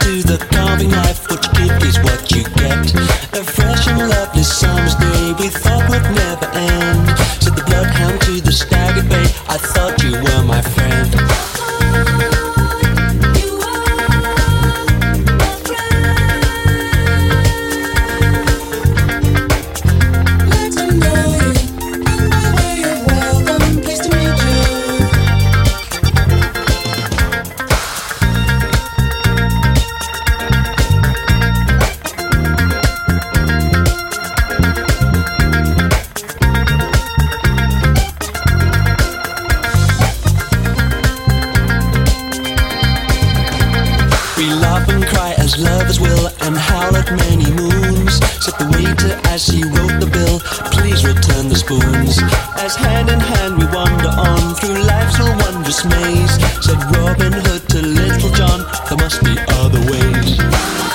to the carving knife. What you give is what you get. A fresh and lovely summer's day we thought would never end. Said the bloodhound to the bay. I thought you were my friend. Said the waiter as he wrote the bill, please return the spoons. As hand in hand we wander on through life's wondrous maze. Said Robin Hood to Little John, there must be other ways.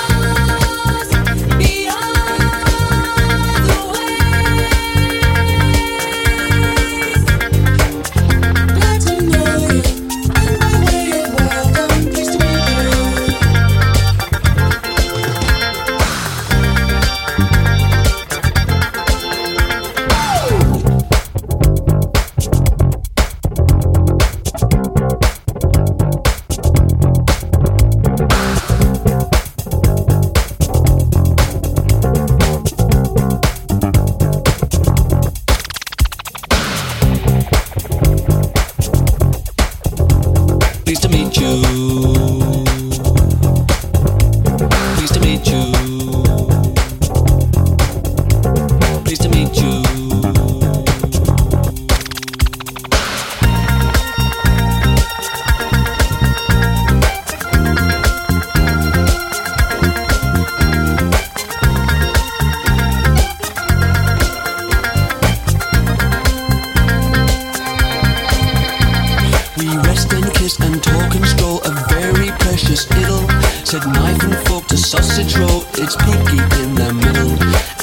Rest and kiss and talk and stroll, a very precious idyll. Said knife and fork to sausage roll, it's pinky in the middle.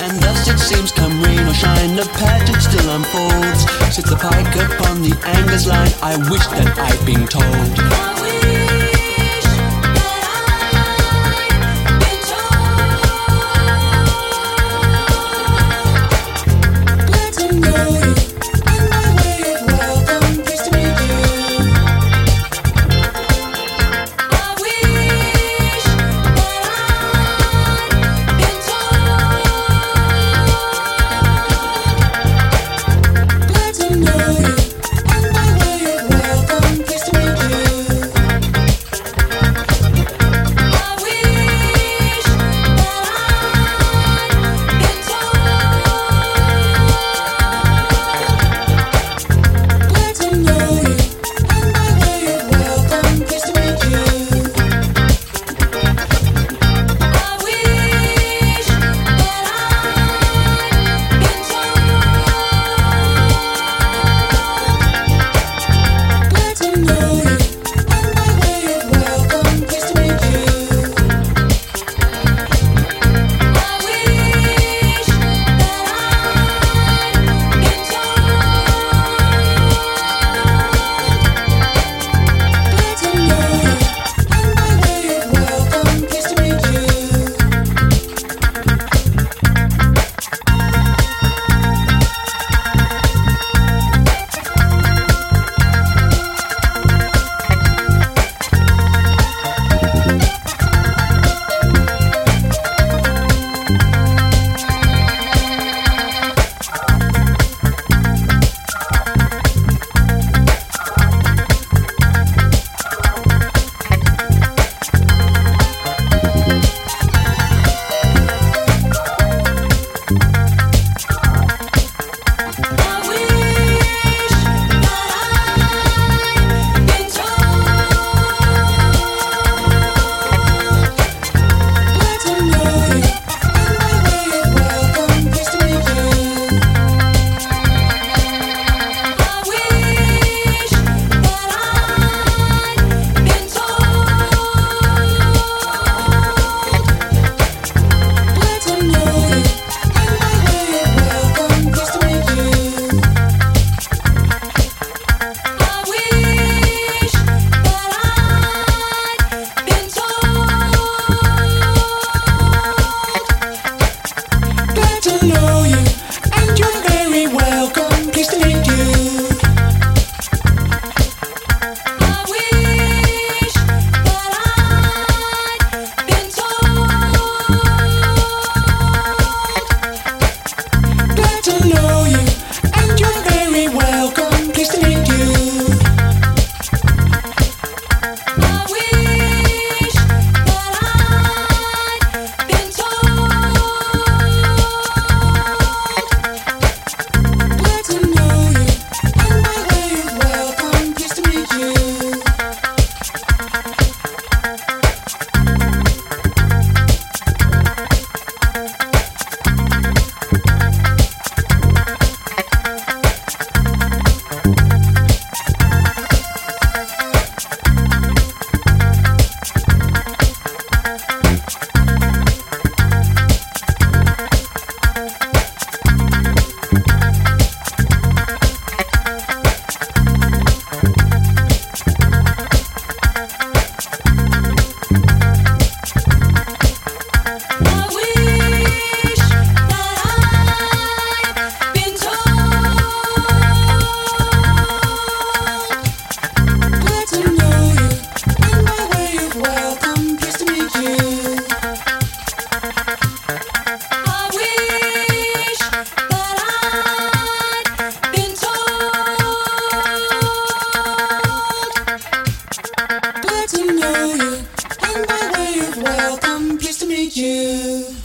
And thus it seems, come rain or shine, the pageant still unfolds. Sits the pike upon the angler's line, I wish that I'd been told. you.